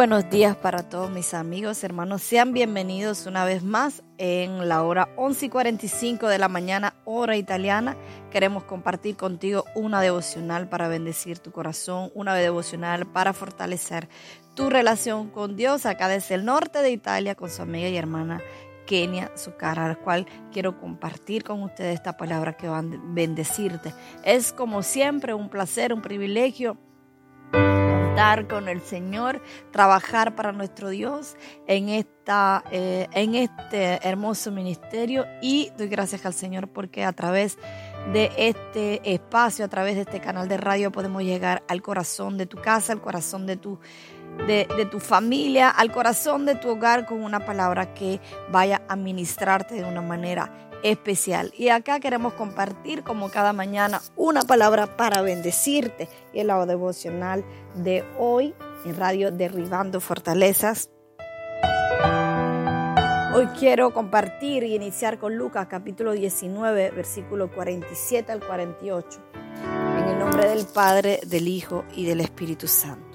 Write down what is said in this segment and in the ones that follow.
Buenos días para todos mis amigos, hermanos. Sean bienvenidos una vez más en la hora 11 y 45 de la mañana, hora italiana. Queremos compartir contigo una devocional para bendecir tu corazón, una devocional para fortalecer tu relación con Dios acá desde el norte de Italia con su amiga y hermana Kenia Zucara, al cual quiero compartir con ustedes esta palabra que va a bendecirte. Es como siempre un placer, un privilegio con el Señor, trabajar para nuestro Dios en, esta, eh, en este hermoso ministerio. Y doy gracias al Señor porque a través de este espacio, a través de este canal de radio podemos llegar al corazón de tu casa, al corazón de tu de, de, tu familia, al corazón de tu hogar con una palabra que vaya a ministrarte de una manera especial. Y acá queremos compartir como cada mañana una palabra para bendecirte. Y el lado devocional de hoy en Radio Derribando Fortalezas. Hoy quiero compartir y iniciar con Lucas capítulo 19, versículo 47 al 48. En el nombre del Padre, del Hijo y del Espíritu Santo.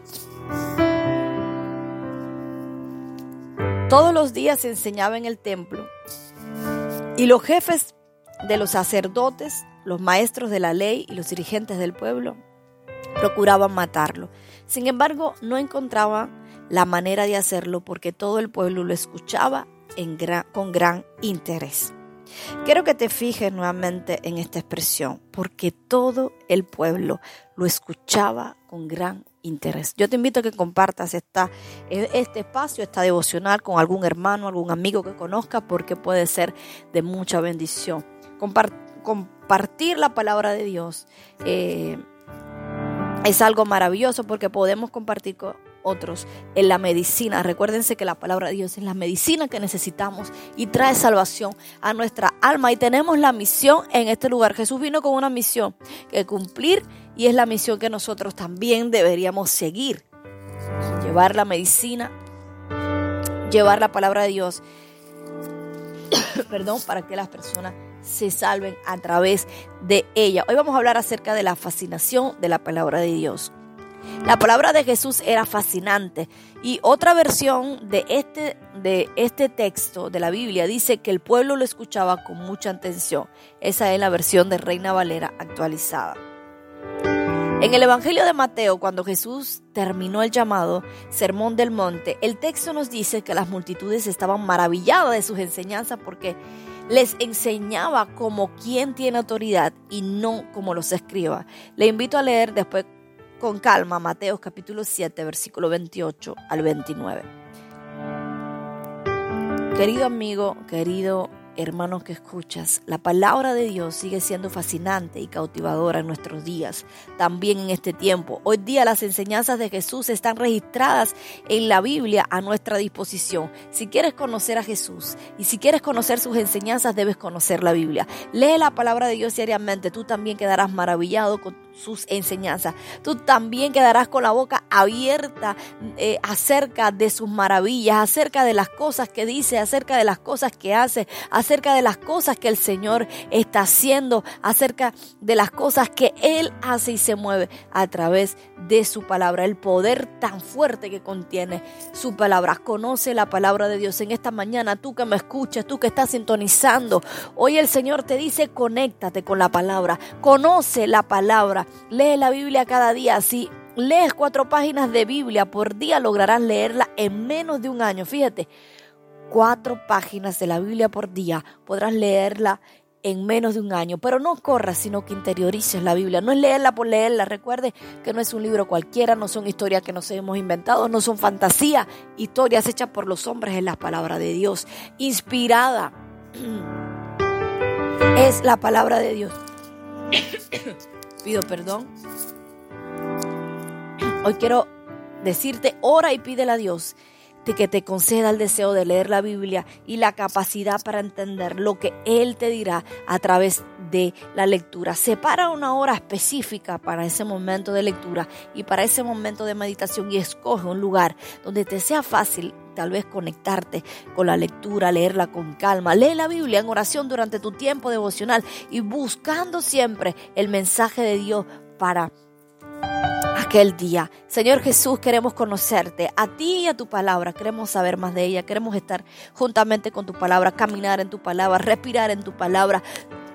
Todos los días se enseñaba en el templo y los jefes de los sacerdotes, los maestros de la ley y los dirigentes del pueblo procuraban matarlo. Sin embargo, no encontraban la manera de hacerlo porque todo el pueblo lo escuchaba con gran interés. Quiero que te fijes nuevamente en esta expresión, porque todo el pueblo lo escuchaba con gran interés. Yo te invito a que compartas esta, este espacio, esta devocional con algún hermano, algún amigo que conozca, porque puede ser de mucha bendición. compartir la palabra de Dios eh, es algo maravilloso porque podemos compartir con otros en la medicina. Recuérdense que la palabra de Dios es la medicina que necesitamos y trae salvación a nuestra alma. Y tenemos la misión en este lugar. Jesús vino con una misión que cumplir y es la misión que nosotros también deberíamos seguir. Llevar la medicina, llevar la palabra de Dios, perdón, para que las personas se salven a través de ella. Hoy vamos a hablar acerca de la fascinación de la palabra de Dios. La palabra de Jesús era fascinante y otra versión de este, de este texto de la Biblia dice que el pueblo lo escuchaba con mucha atención. Esa es la versión de Reina Valera actualizada. En el Evangelio de Mateo, cuando Jesús terminó el llamado Sermón del Monte, el texto nos dice que las multitudes estaban maravilladas de sus enseñanzas porque les enseñaba como quien tiene autoridad y no como los escriba. Le invito a leer después con calma Mateo capítulo 7, versículo 28 al 29. Querido amigo, querido hermano que escuchas, la palabra de Dios sigue siendo fascinante y cautivadora en nuestros días, también en este tiempo. Hoy día las enseñanzas de Jesús están registradas en la Biblia a nuestra disposición. Si quieres conocer a Jesús y si quieres conocer sus enseñanzas, debes conocer la Biblia. Lee la palabra de Dios diariamente, tú también quedarás maravillado con sus enseñanzas. Tú también quedarás con la boca abierta eh, acerca de sus maravillas, acerca de las cosas que dice, acerca de las cosas que hace, de las cosas que el Señor está haciendo, acerca de las cosas que Él hace y se mueve a través de su palabra. El poder tan fuerte que contiene su palabra. Conoce la palabra de Dios en esta mañana. Tú que me escuchas, tú que estás sintonizando. Hoy el Señor te dice, conéctate con la palabra. Conoce la palabra Lee la Biblia cada día. Si lees cuatro páginas de Biblia por día, lograrás leerla en menos de un año. Fíjate, cuatro páginas de la Biblia por día podrás leerla en menos de un año. Pero no corras, sino que interiorices la Biblia. No es leerla por leerla. Recuerde que no es un libro cualquiera, no son historias que nos hemos inventado, no son fantasía, historias hechas por los hombres en la palabra de Dios, inspirada. Es la palabra de Dios pido perdón. Hoy quiero decirte, ora y pídele a Dios que te conceda el deseo de leer la Biblia y la capacidad para entender lo que Él te dirá a través de la lectura. Separa una hora específica para ese momento de lectura y para ese momento de meditación y escoge un lugar donde te sea fácil tal vez conectarte con la lectura, leerla con calma. Lee la Biblia en oración durante tu tiempo devocional y buscando siempre el mensaje de Dios para aquel día. Señor Jesús, queremos conocerte, a ti y a tu palabra, queremos saber más de ella, queremos estar juntamente con tu palabra, caminar en tu palabra, respirar en tu palabra,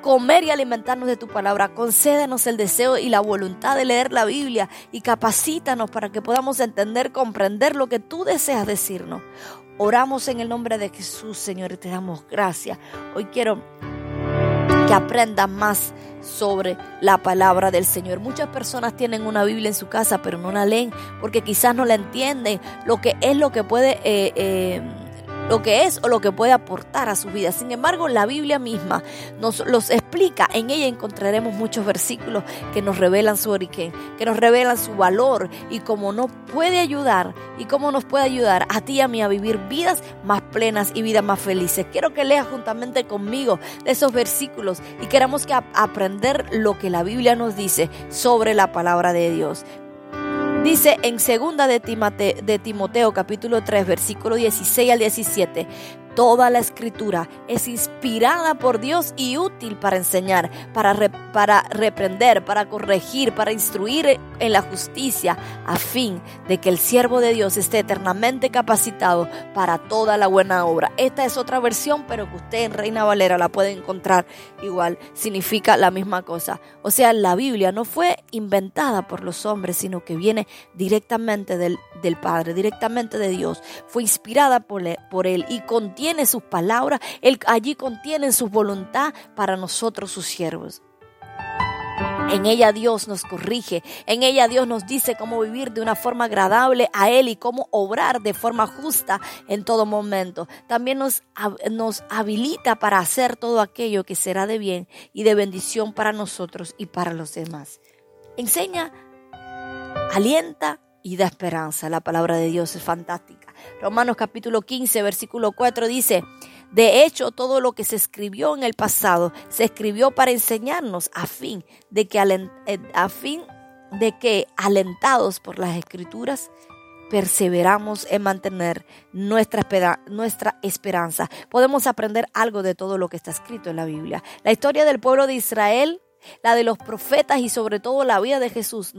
comer y alimentarnos de tu palabra. Concédenos el deseo y la voluntad de leer la Biblia y capacítanos para que podamos entender, comprender lo que tú deseas decirnos. Oramos en el nombre de Jesús, Señor, y te damos gracias. Hoy quiero que aprendan más sobre la palabra del Señor. Muchas personas tienen una Biblia en su casa, pero no la leen porque quizás no la entienden lo que es lo que puede... Eh, eh, lo que es o lo que puede aportar a su vida. Sin embargo, la Biblia misma nos los explica. En ella encontraremos muchos versículos que nos revelan su origen, que nos revelan su valor y cómo nos puede ayudar y cómo nos puede ayudar a ti y a mí a vivir vidas más plenas y vidas más felices. Quiero que leas juntamente conmigo de esos versículos y queramos que aprender lo que la Biblia nos dice sobre la palabra de Dios. Dice en segunda de Timoteo, de Timoteo capítulo 3 versículo 16 al 17, Toda la escritura es inspirada por Dios y útil para enseñar, para, reprender, para corregir, para instruir en la justicia, a fin de que el siervo de Dios esté eternamente capacitado para toda la buena obra. Esta es otra versión, pero que usted en Reina Valera la puede encontrar igual, significa la misma cosa. O sea, la Biblia no fue inventada por los hombres, sino que viene directamente del, Padre, directamente de Dios. Fue inspirada por Él y contiene sus palabras, Él allí contiene su voluntad para nosotros sus siervos. En ella Dios nos corrige, en ella Dios nos dice cómo vivir de una forma agradable a Él y cómo obrar de forma justa en todo momento. También nos, nos habilita para hacer todo aquello que será de bien y de bendición para nosotros y para los demás. Enseña, alienta y da esperanza. La palabra de Dios es fantástica. Romanos capítulo 15, versículo 4 dice, de hecho, todo lo que se escribió en el pasado se escribió para enseñarnos a fin de que, eh, a fin de que alentados por las escrituras, perseveramos en mantener nuestra, nuestra esperanza. Podemos aprender algo de todo lo que está escrito en la Biblia. La historia del pueblo de Israel, la de los profetas y sobre todo la vida de Jesús,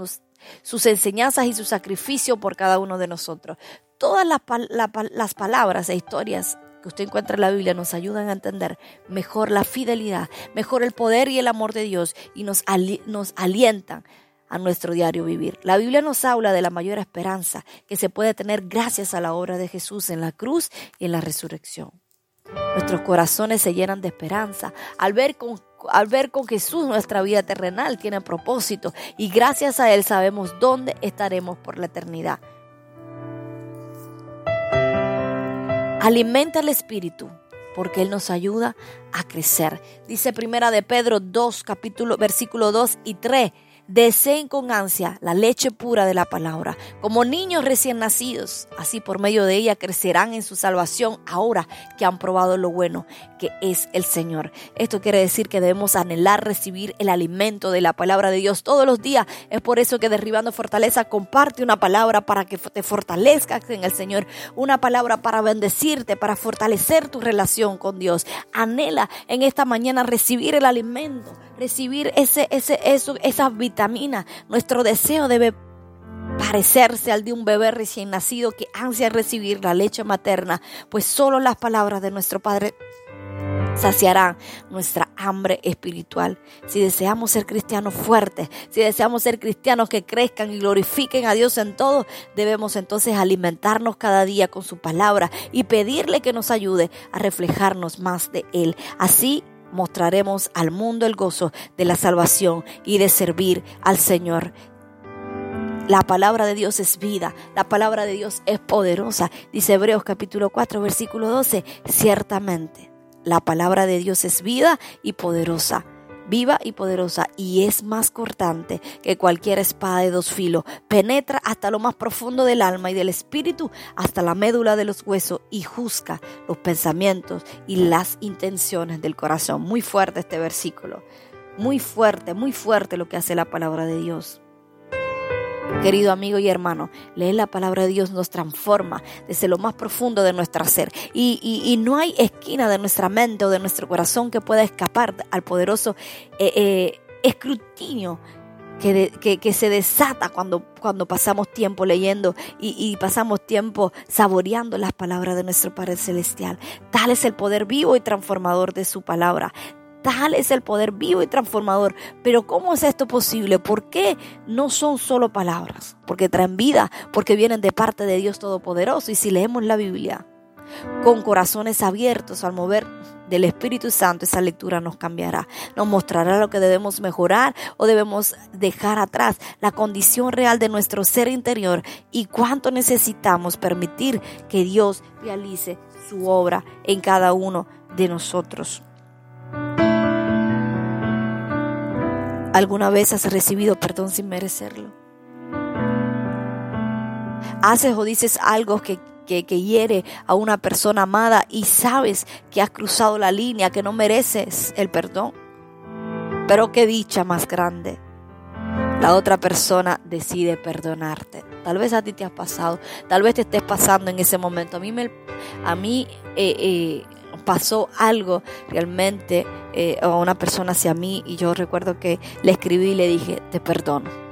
sus enseñanzas y su sacrificio por cada uno de nosotros. Todas las, palabras e historias que usted encuentra en la Biblia nos ayudan a entender mejor la fidelidad, mejor el poder y el amor de Dios y nos, nos alientan a nuestro diario vivir. La Biblia nos habla de la mayor esperanza que se puede tener gracias a la obra de Jesús en la cruz y en la resurrección. Nuestros corazones se llenan de esperanza al ver con al ver con Jesús nuestra vida terrenal tiene propósito y gracias a Él sabemos dónde estaremos por la eternidad. Alimenta el espíritu porque Él nos ayuda a crecer. Dice primera de Pedro 2, capítulo, versículo 2 y 3 deseen con ansia la leche pura de la palabra. Como niños recién nacidos, así por medio de ella crecerán en su salvación ahora que han probado lo bueno que es el Señor. Esto quiere decir que debemos anhelar recibir el alimento de la palabra de Dios todos los días. Es por eso que Derribando Fortaleza comparte una palabra para que te fortalezcas en el Señor, una palabra para bendecirte, para fortalecer tu relación con Dios. Anhela en esta mañana recibir el alimento recibir ese, ese, esas vitaminas. Nuestro deseo debe parecerse al de un bebé recién nacido que ansia recibir la leche materna, pues solo las palabras de nuestro Padre saciarán nuestra hambre espiritual. Si deseamos ser cristianos fuertes, si deseamos ser cristianos que crezcan y glorifiquen a Dios en todo, debemos entonces alimentarnos cada día con su palabra y pedirle que nos ayude a reflejarnos más de Él. Así mostraremos al mundo el gozo de la salvación y de servir al Señor. La palabra de Dios es vida, la palabra de Dios es poderosa. Dice Hebreos capítulo 4, versículo 12, ciertamente, la palabra de Dios es vida y poderosa viva y poderosa y es más cortante que cualquier espada de dos filos. Penetra hasta lo más profundo del alma y del espíritu, hasta la médula de los huesos y juzga los pensamientos y las intenciones del corazón. Muy fuerte este versículo. Muy fuerte, muy fuerte lo que hace la palabra de Dios. Querido amigo y hermano, leer la palabra de Dios nos transforma desde lo más profundo de nuestro ser. Y, no hay esquina de nuestra mente o de nuestro corazón que pueda escapar al poderoso eh, eh, escrutinio que, se desata cuando, pasamos tiempo leyendo y, pasamos tiempo saboreando las palabras de nuestro Padre Celestial. Tal es el poder vivo y transformador de su palabra. Tal es el poder vivo y transformador. Pero ¿cómo es esto posible? ¿Por qué no son solo palabras? Porque traen vida, porque vienen de parte de Dios Todopoderoso. Y si leemos la Biblia con corazones abiertos al mover del Espíritu Santo, esa lectura nos cambiará, nos mostrará lo que debemos mejorar o debemos dejar atrás, la condición real de nuestro ser interior y cuánto necesitamos permitir que Dios realice su obra en cada uno de nosotros. ¿Alguna vez has recibido perdón sin merecerlo? Haces o dices algo que, que, hiere a una persona amada y sabes que has cruzado la línea, que no mereces el perdón. Pero qué dicha más grande. La otra persona decide perdonarte. Tal vez a ti te has pasado, tal vez te estés pasando en ese momento. A mí, me, a mí eh, eh, pasó algo realmente eh, a una persona hacia mí y yo recuerdo que le escribí y le dije, te perdono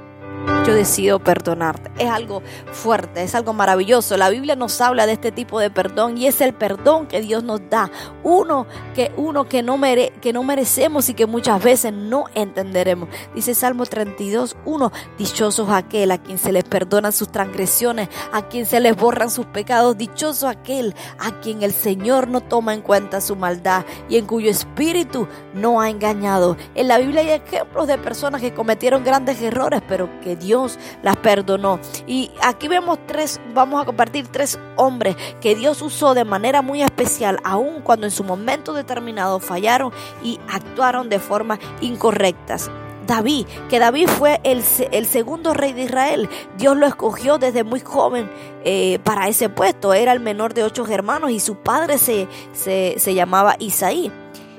yo decido perdonarte. Es algo fuerte, es algo maravilloso. La Biblia nos habla de este tipo de perdón y es el perdón que Dios nos da. Uno que, uno que, no, mere, que no merecemos y que muchas veces no entenderemos. Dice Salmo 32, 1, dichosos aquel a quien se les perdonan sus transgresiones, a quien se les borran sus pecados. Dichoso aquel a quien el Señor no toma en cuenta su maldad y en cuyo espíritu no ha engañado. En la Biblia hay ejemplos de personas que cometieron grandes errores, pero que Dios las perdonó. Y aquí vemos tres, vamos a compartir tres hombres que Dios usó de manera muy especial, aun cuando en su momento determinado fallaron y actuaron de forma incorrectas. David, que David fue el, segundo rey de Israel. Dios lo escogió desde muy joven eh, para ese puesto. Era el menor de ocho hermanos y su padre se, se, se llamaba Isaí.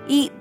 Y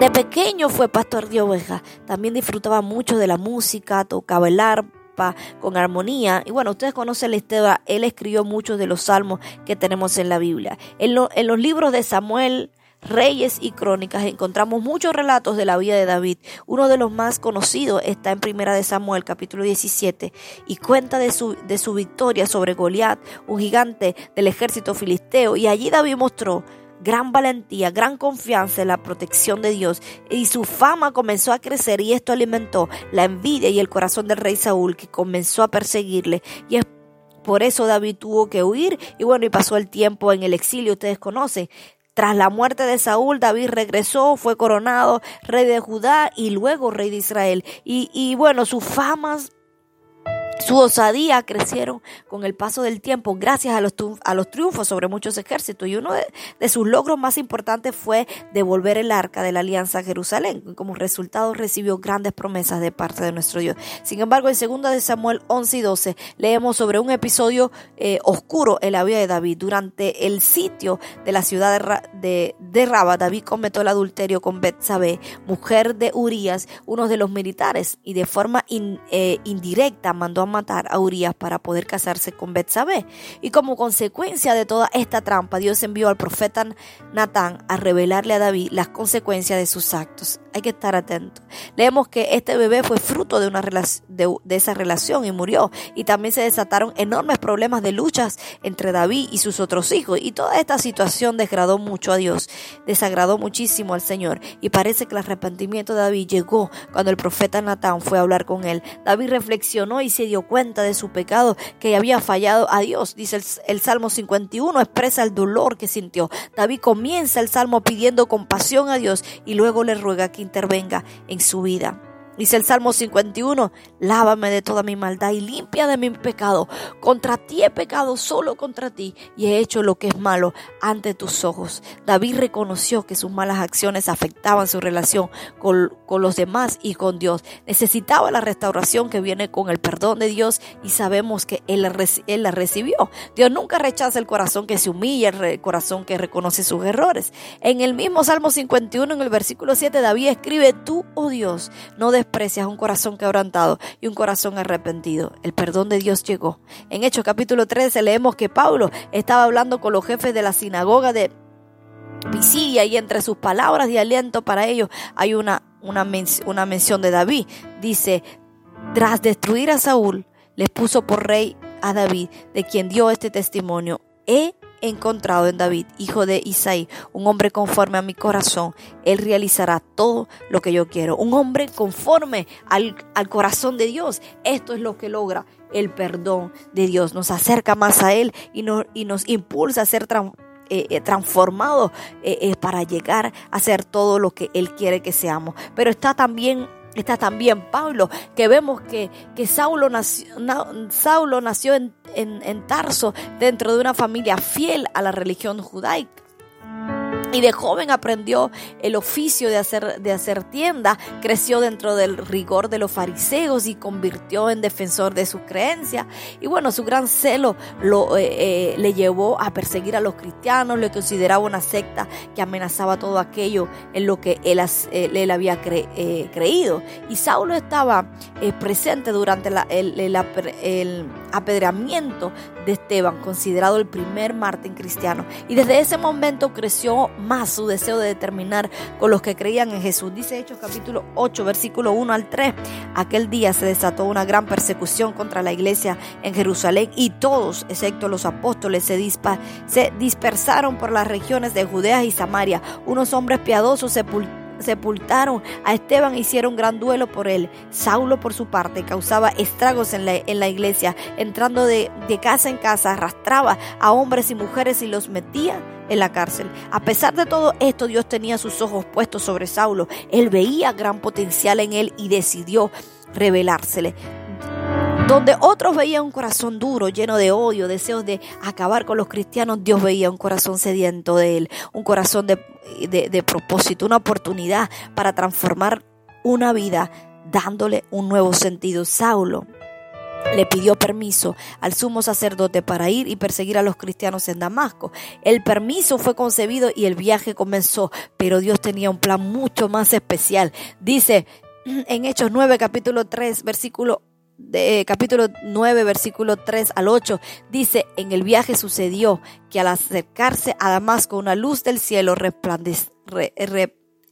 de pequeño fue pastor de ovejas. También disfrutaba mucho de la música, tocaba el arpa con armonía. Y bueno, ustedes conocen la historia. Él escribió muchos de los salmos que tenemos en la Biblia. En, los libros de Samuel, Reyes y Crónicas encontramos muchos relatos de la vida de David. Uno de los más conocidos está en Primera de Samuel, capítulo 17, y cuenta de su, de su victoria sobre Goliat, un gigante del ejército filisteo. Y allí David mostró gran valentía, gran confianza en la protección de Dios y su fama comenzó a crecer y esto alimentó la envidia y el corazón del rey Saúl que comenzó a perseguirle y es por eso David tuvo que huir y bueno y pasó el tiempo en el exilio, ustedes conocen. Tras la muerte de Saúl, David regresó, fue coronado rey de Judá y luego rey de Israel. Y, y bueno, su fama Su osadía crecieron con el paso del tiempo gracias a los, a los triunfos sobre muchos ejércitos y uno de, sus logros más importantes fue devolver el arca de la alianza a Jerusalén. Como resultado recibió grandes promesas de parte de nuestro Dios. Sin embargo, en 2 de Samuel 11 y 12 leemos sobre un episodio eh, oscuro en la vida de David. Durante el sitio de la ciudad de, de, Raba, David cometió el adulterio con Betsabé, mujer de Urias, uno de los militares, y de forma eh, indirecta mandó matar a Urias para poder casarse con Betsabé. Y como consecuencia de toda esta trampa, Dios envió al profeta Natán a revelarle a David las consecuencias de sus actos. Hay que estar atento. Leemos que este bebé fue fruto de, una de, de esa relación y murió. Y también se desataron enormes problemas de luchas entre David y sus otros hijos. Y toda esta situación desagradó mucho a Dios, desagradó muchísimo al Señor. Y parece que el arrepentimiento de David llegó cuando el profeta Natán fue a hablar con él. David reflexionó y se dio cuenta de su pecado, que había fallado a Dios. Dice el, Salmo 51, expresa el dolor que sintió. David comienza el Salmo pidiendo compasión a Dios y luego le ruega que intervenga en su vida. Dice el Salmo 51, lávame de toda mi maldad y limpia de mi pecado. Contra ti he pecado, solo contra ti, y he hecho lo que es malo ante tus ojos. David reconoció que sus malas acciones afectaban su relación con, los demás y con Dios. Necesitaba la restauración que viene con el perdón de Dios y sabemos que él, él la recibió. Dios nunca rechaza el corazón que se humilla, el corazón que reconoce sus errores. En el mismo Salmo 51, en el versículo 7, David escribe, tú, oh Dios, no desprecias un corazón quebrantado y un corazón arrepentido. El perdón de Dios llegó. En Hechos capítulo 13 leemos que Pablo estaba hablando con los jefes de la sinagoga de Pisidia y entre sus palabras de aliento para ellos hay una, una, una mención de David. Dice, tras destruir a Saúl, les puso por rey a David, de quien dio este testimonio. He encontrado en David, hijo de Isaí, un hombre conforme a mi corazón. Él realizará todo lo que yo quiero. Un hombre conforme al, corazón de Dios. Esto es lo que logra el perdón de Dios. Nos acerca más a Él y, y nos impulsa a ser eh, eh, transformados eh, para llegar a ser todo lo que Él quiere que seamos. Pero está también Está también Pablo, que vemos que, que Saulo nació, Saulo nació en, en Tarso dentro de una familia fiel a la religión judaica. Y de joven aprendió el oficio de hacer, de hacer tienda, creció dentro del rigor de los fariseos y convirtió en defensor de sus creencias. Y bueno, su gran celo lo, eh, eh, le llevó a perseguir a los cristianos, le consideraba una secta que amenazaba todo aquello en lo que él, él había eh, creído. Y Saulo estaba presente durante el, el apedreamiento de Esteban, considerado el primer mártir cristiano. Y desde ese momento creció más su deseo de determinar con los que creían en Jesús. Dice Hechos capítulo 8, versículo 1 al 3. Aquel día se desató una gran persecución contra la iglesia en Jerusalén y todos, excepto los apóstoles, se, se dispersaron por las regiones de Judea y Samaria. Unos hombres piadosos sepultaron sepultaron a Esteban, hicieron gran duelo por él. Saulo, por su parte, causaba estragos en la, en la iglesia, entrando de, de casa en casa, arrastraba a hombres y mujeres y los metía en la cárcel. A pesar de todo esto, Dios tenía sus ojos puestos sobre Saulo. Él veía gran potencial en él y decidió revelársele. Donde otros veían un corazón duro, lleno de odio, deseos de acabar con los cristianos, Dios veía un corazón sediento de Él, un corazón de, de, propósito, una oportunidad para transformar una vida dándole un nuevo sentido. Saulo le pidió permiso al sumo sacerdote para ir y perseguir a los cristianos en Damasco. El permiso fue concebido y el viaje comenzó, pero Dios tenía un plan mucho más especial. Dice en Hechos 9, capítulo 3, versículo de capítulo 9, versículo 3 al 8, dice, en el viaje sucedió que al acercarse a Damasco una luz del cielo resplandeció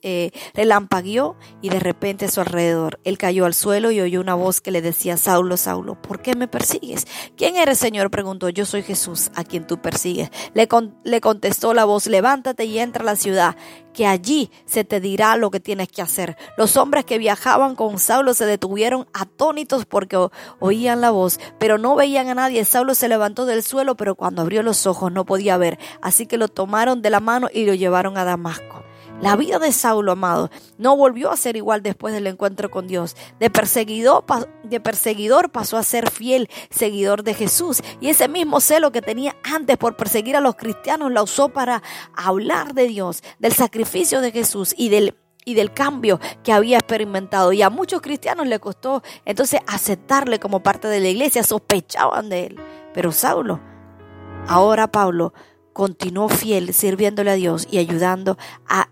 eh, relampagueó y de repente a su alrededor. Él cayó al suelo y oyó una voz que le decía, Saulo, Saulo, ¿por qué me persigues? ¿Quién eres, Señor? preguntó. Yo soy Jesús, a quien tú persigues. Le, le contestó la voz, levántate y entra a la ciudad, que allí se te dirá lo que tienes que hacer. Los hombres que viajaban con Saulo se detuvieron atónitos porque oían la voz, pero no veían a nadie. Saulo se levantó del suelo, pero cuando abrió los ojos no podía ver. Así que lo tomaron de la mano y lo llevaron a Damasco. La vida de Saulo, amado, no volvió a ser igual después del encuentro con Dios. De perseguidor, de perseguidor pasó a ser fiel seguidor de Jesús. Y ese mismo celo que tenía antes por perseguir a los cristianos la usó para hablar de Dios, del sacrificio de Jesús y del y del cambio que había experimentado. Y a muchos cristianos le costó entonces aceptarle como parte de la iglesia, sospechaban de él. Pero Saulo, ahora Pablo, continuó fiel sirviéndole a Dios y ayudando a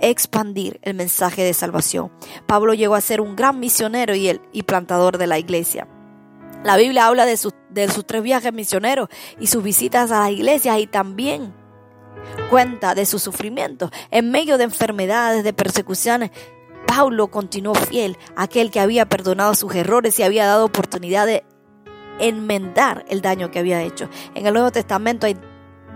expandir el mensaje de salvación. Pablo llegó a ser un gran misionero y, el, y plantador de la iglesia. La Biblia habla de, de sus tres viajes misioneros y sus visitas a las iglesias y también cuenta de su sufrimiento. En medio de enfermedades, de persecuciones, Pablo continuó fiel a aquel que había perdonado sus errores y había dado oportunidad de enmendar el daño que había hecho. En el Nuevo Testamento hay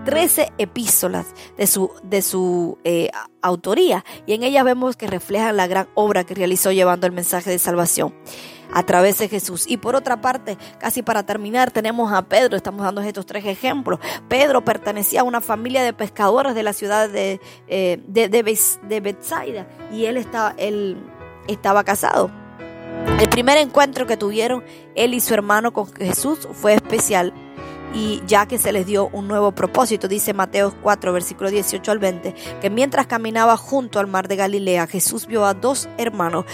13 epístolas de su, de su eh, autoría y en ellas vemos que reflejan la gran obra que realizó llevando el mensaje de salvación a través de Jesús. Y por otra parte, casi para terminar, tenemos a Pedro, estamos dando estos tres ejemplos. Pedro pertenecía a una familia de pescadores de la ciudad de, eh, de, de, Bethsaida y él estaba, él estaba casado. El primer encuentro que tuvieron él y su hermano con Jesús fue especial y ya que se les dio un nuevo propósito, dice Mateo 4, versículo 18 al 20, que mientras caminaba junto al mar de Galilea, Jesús vio a dos hermanos,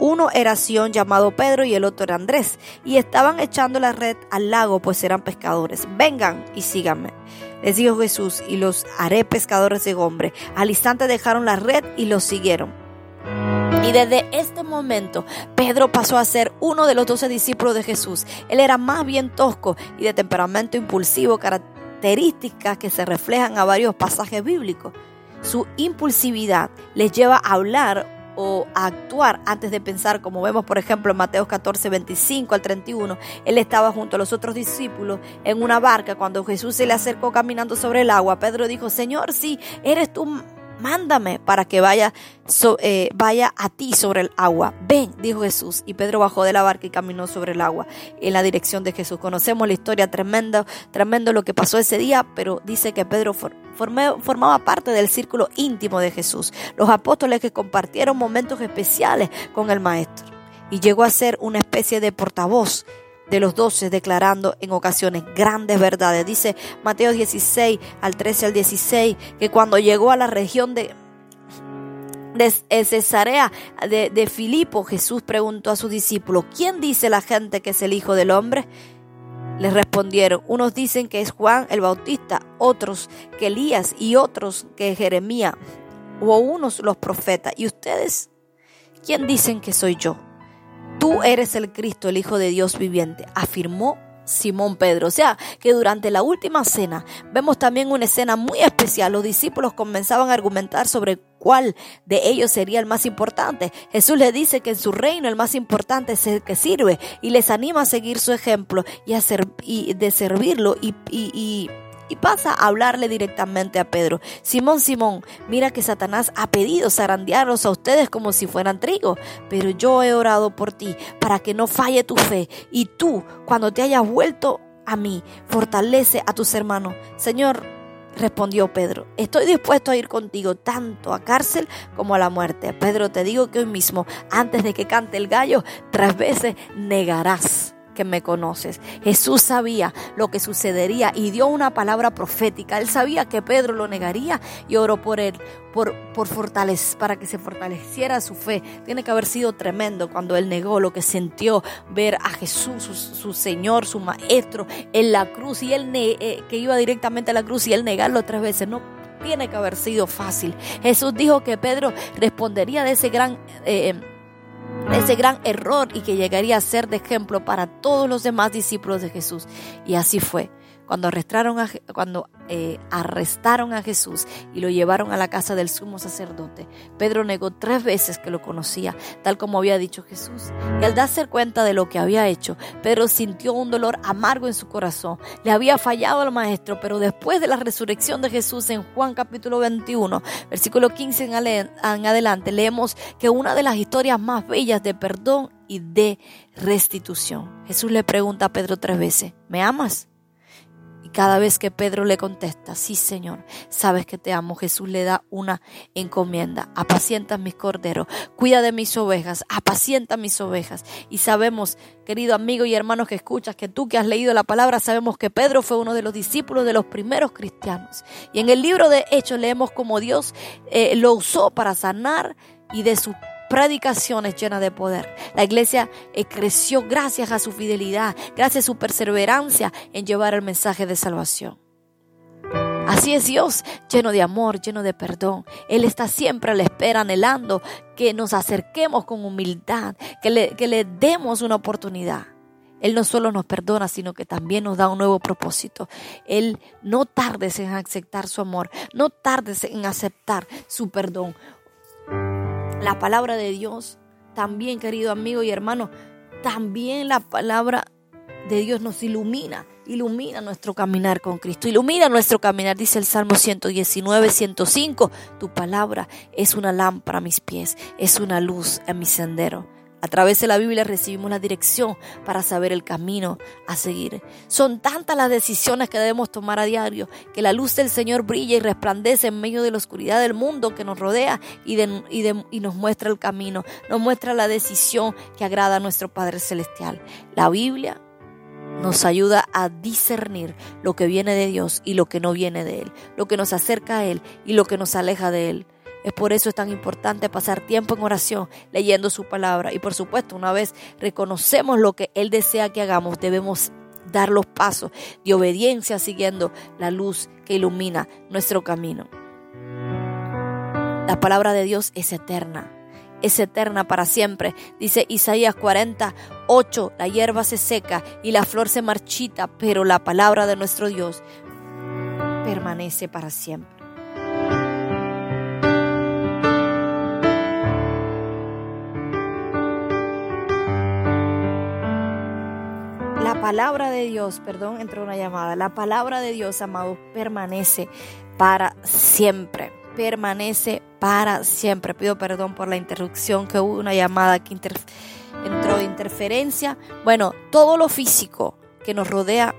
uno era Sion llamado Pedro y el otro era Andrés, y estaban echando la red al lago, pues eran pescadores. Vengan y síganme. Les dijo Jesús, y los haré pescadores de hombre. Al instante dejaron la red y los siguieron. Y desde este momento, Pedro pasó a ser uno de los doce discípulos de Jesús. Él era más bien tosco y de temperamento impulsivo, características que se reflejan a varios pasajes bíblicos. Su impulsividad les lleva a hablar o a actuar antes de pensar, como vemos por ejemplo en Mateo 14, 25 al 31. Él estaba junto a los otros discípulos en una barca cuando Jesús se le acercó caminando sobre el agua. Pedro dijo, Señor, si eres tú mándame para que vaya, eh, vaya a ti sobre el agua. Ven, dijo Jesús. Y Pedro bajó de la barca y caminó sobre el agua en la dirección de Jesús. Conocemos la historia tremenda, tremendo lo que pasó ese día, pero dice que Pedro formaba parte del círculo íntimo de Jesús. Los apóstoles que compartieron momentos especiales con el Maestro. Y llegó a ser una especie de portavoz de los doce declarando en ocasiones grandes verdades. Dice Mateo 16 al 13 al 16 que cuando llegó a la región de, de eh, Cesarea de, de Filipo, Jesús preguntó a sus discípulos, ¿quién dice la gente que es el Hijo del Hombre? Les respondieron, unos dicen que es Juan el Bautista, otros que Elías y otros que Jeremías o unos los profetas. ¿Y ustedes? ¿Quién dicen que soy yo? Tú eres el Cristo, el Hijo de Dios viviente, afirmó Simón Pedro. O sea, que durante la última cena vemos también una escena muy especial. Los discípulos comenzaban a argumentar sobre cuál de ellos sería el más importante. Jesús les dice que en su reino el más importante es el que sirve y les anima a seguir su ejemplo y, a y de servirlo y, y y pasa a hablarle directamente a Pedro. Simón, Simón, mira que Satanás ha pedido zarandearlos a ustedes como si fueran trigo, pero yo he orado por ti para que no falle tu fe y tú, cuando te hayas vuelto a mí, fortalece a tus hermanos. Señor, respondió Pedro, estoy dispuesto a ir contigo tanto a cárcel como a la muerte. Pedro, te digo que hoy mismo, antes de que cante el gallo, tres veces negarás que me conoces. Jesús sabía lo que sucedería y dio una palabra profética. Él sabía que Pedro lo negaría y oró por él, por, por fortalecer, para que se fortaleciera su fe. Tiene que haber sido tremendo cuando él negó lo que sintió ver a Jesús, su, Señor, su Maestro, en la cruz y él eh, que iba directamente a la cruz y él negarlo tres veces. No tiene que haber sido fácil. Jesús dijo que Pedro respondería de ese gran... Eh, ese gran error y que llegaría a ser de ejemplo para todos los demás discípulos de Jesús. Y así fue. Cuando arrestaron, a, cuando, eh, arrestaron a Jesús y lo llevaron a la casa del sumo sacerdote, Pedro negó tres veces que lo conocía, tal como había dicho Jesús. Y al darse cuenta de lo que había hecho, Pedro sintió un dolor amargo en su corazón. Le había fallado al maestro, pero después de la resurrección de Jesús en Juan capítulo 21, versículo 15 en adelante, leemos que una de las historias más bellas de perdón y de restitución. Jesús le pregunta a Pedro tres veces, ¿me amas? Cada vez que Pedro le contesta, sí Señor, sabes que te amo, Jesús le da una encomienda. Apacienta mis corderos, cuida de mis ovejas, apacienta mis ovejas. Y sabemos, querido amigo y hermano que escuchas, que tú que has leído la palabra, sabemos que Pedro fue uno de los discípulos de los primeros cristianos. Y en el libro de Hechos leemos cómo Dios eh, lo usó para sanar y de su predicaciones llenas de poder. La iglesia eh, creció gracias a su fidelidad, gracias a su perseverancia en llevar el mensaje de salvación. Así es Dios, lleno de amor, lleno de perdón. Él está siempre a la espera, anhelando que nos acerquemos con humildad, que le, que le demos una oportunidad. Él no solo nos perdona, sino que también nos da un nuevo propósito. Él no tardes en aceptar su amor, no tardes en aceptar su perdón la palabra de Dios, también querido amigo y hermano, también la palabra de Dios nos ilumina, ilumina nuestro caminar con Cristo, ilumina nuestro caminar, dice el Salmo 119, 105, tu palabra es una lámpara a mis pies, es una luz en mi sendero. A través de la Biblia recibimos la dirección para saber el camino a seguir. Son tantas las decisiones que debemos tomar a diario que la luz del Señor brilla y resplandece en medio de la oscuridad del mundo que nos rodea y, y nos muestra el camino, nos muestra la decisión que agrada a nuestro Padre Celestial. La Biblia nos ayuda a discernir lo que viene de Dios y lo que no viene de Él, lo que nos acerca a Él y lo que nos aleja de Él. Es por eso es tan importante pasar tiempo en oración, leyendo su palabra. Y por supuesto, una vez reconocemos lo que Él desea que hagamos, debemos dar los pasos de obediencia siguiendo la luz que ilumina nuestro camino. La palabra de Dios es eterna, es eterna para siempre. Dice Isaías 48, la hierba se seca y la flor se marchita, pero la palabra de nuestro Dios permanece para siempre. Palabra de Dios, perdón, entró una llamada. La palabra de Dios, amado, permanece para siempre. Permanece para siempre. Pido perdón por la interrupción que hubo una llamada que entró de interferencia. Bueno, todo lo físico que nos rodea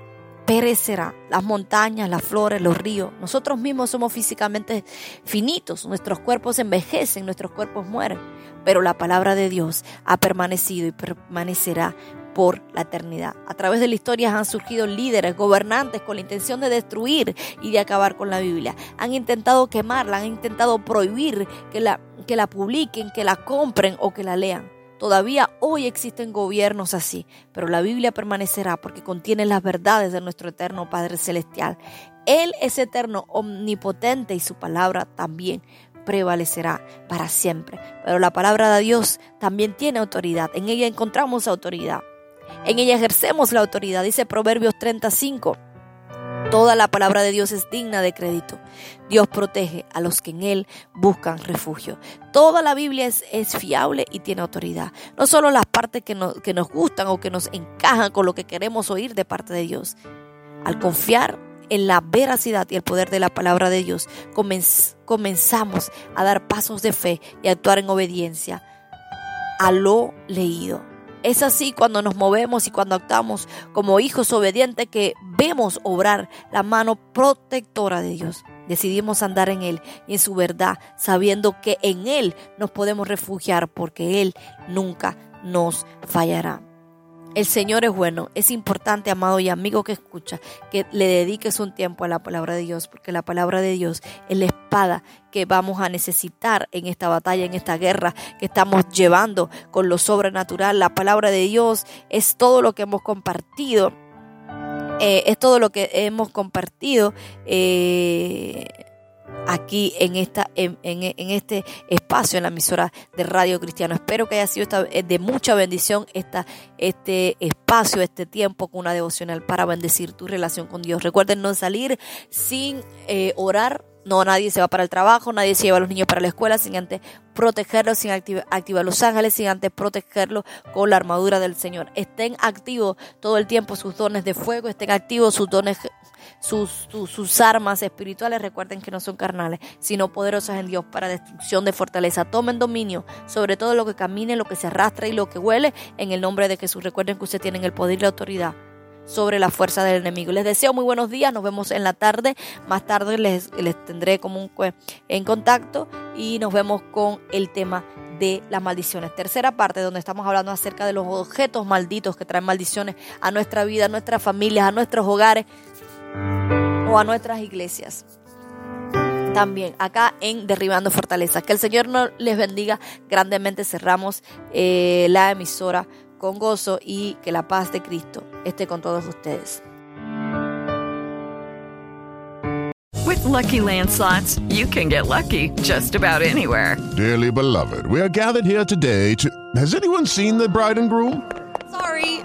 perecerá. Las montañas, las flores, los ríos. Nosotros mismos somos físicamente finitos. Nuestros cuerpos envejecen, nuestros cuerpos mueren. Pero la palabra de Dios ha permanecido y permanecerá por la eternidad. A través de la historia han surgido líderes, gobernantes con la intención de destruir y de acabar con la Biblia. Han intentado quemarla, han intentado prohibir que la, que la publiquen, que la compren o que la lean. Todavía hoy existen gobiernos así, pero la Biblia permanecerá porque contiene las verdades de nuestro eterno Padre Celestial. Él es eterno, omnipotente y su palabra también prevalecerá para siempre. Pero la palabra de Dios también tiene autoridad. En ella encontramos autoridad. En ella ejercemos la autoridad, dice Proverbios 35. Toda la palabra de Dios es digna de crédito. Dios protege a los que en Él buscan refugio. Toda la Biblia es, fiable y tiene autoridad. No solo las partes que nos, que nos gustan o que nos encajan con lo que queremos oír de parte de Dios. Al confiar en la veracidad y el poder de la palabra de Dios, comenzamos a dar pasos de fe y a actuar en obediencia a lo leído. Es así cuando nos movemos y cuando actuamos como hijos obedientes que vemos obrar la mano protectora de Dios. Decidimos andar en Él y en su verdad, sabiendo que en Él nos podemos refugiar porque Él nunca nos fallará. El Señor es bueno. Es importante, amado y amigo que escucha, que le dediques un tiempo a la palabra de Dios, porque la palabra de Dios es la espada que vamos a necesitar en esta batalla, en esta guerra que estamos llevando con lo sobrenatural. La palabra de Dios es todo lo que hemos compartido. Eh, es todo lo que hemos compartido. Eh, aquí en, esta, en, este espacio, en la emisora de Radio Cristiano. Espero que haya sido eh, de mucha bendición esta, este espacio, este tiempo con una devocional para bendecir tu relación con Dios. Recuerden no salir sin eh, orar. No, nadie se va para el trabajo, nadie se lleva a los niños para la escuela sin antes protegerlos, sin activar los ángeles, sin antes protegerlos con la armadura del Señor. Estén activos todo el tiempo sus dones de fuego, estén activos sus dones sus, armas espirituales, recuerden que no son carnales, sino poderosas en Dios para destrucción de fortaleza. Tomen dominio sobre todo lo que camine, lo que se arrastra y lo que huele en el nombre de Jesús. Recuerden que ustedes tienen el poder y la autoridad sobre la fuerza del enemigo. Les deseo muy buenos días, nos vemos en la tarde. Más tarde les, les tendré como un, en contacto y nos vemos con el tema de las maldiciones. Tercera parte donde estamos hablando acerca de los objetos malditos que traen maldiciones a nuestra vida, a nuestras familias, a nuestros hogares o a nuestras iglesias. También acá en Derribando Fortalezas. Que el Señor nos les bendiga grandemente. Cerramos eh, la emisora con gozo y que la paz de Cristo esté con todos ustedes. With lucky landslots, you can get lucky just about anywhere. Dearly beloved, we are gathered here today to. Has anyone seen the bride and groom? Sorry,